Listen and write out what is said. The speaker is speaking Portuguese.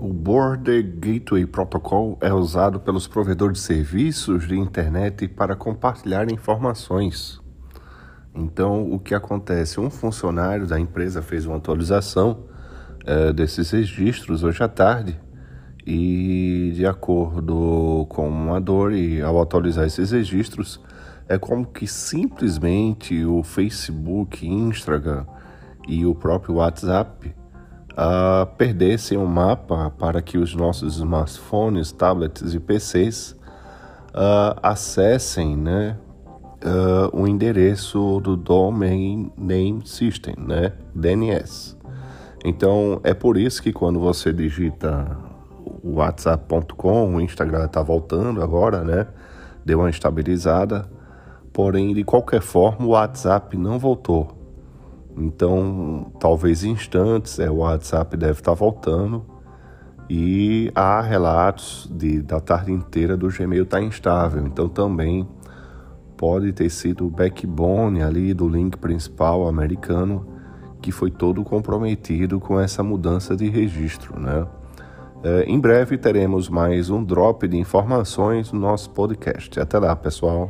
O Border Gateway Protocol é usado pelos provedores de serviços de internet para compartilhar informações. Então, o que acontece? Um funcionário da empresa fez uma atualização é, desses registros hoje à tarde e, de acordo com a dor e ao atualizar esses registros, é como que simplesmente o Facebook, Instagram e o próprio WhatsApp uh, perdessem o um mapa para que os nossos smartphones, tablets e PCs uh, acessem né, uh, o endereço do Domain Name System, né, DNS. Então é por isso que quando você digita WhatsApp.com, o Instagram está voltando agora, né? Deu uma estabilizada, porém de qualquer forma o WhatsApp não voltou. Então, talvez instantes, é, o WhatsApp deve estar voltando e há relatos de, da tarde inteira do Gmail estar tá instável. Então, também pode ter sido o backbone ali do link principal americano que foi todo comprometido com essa mudança de registro, né? É, em breve teremos mais um drop de informações no nosso podcast. Até lá, pessoal.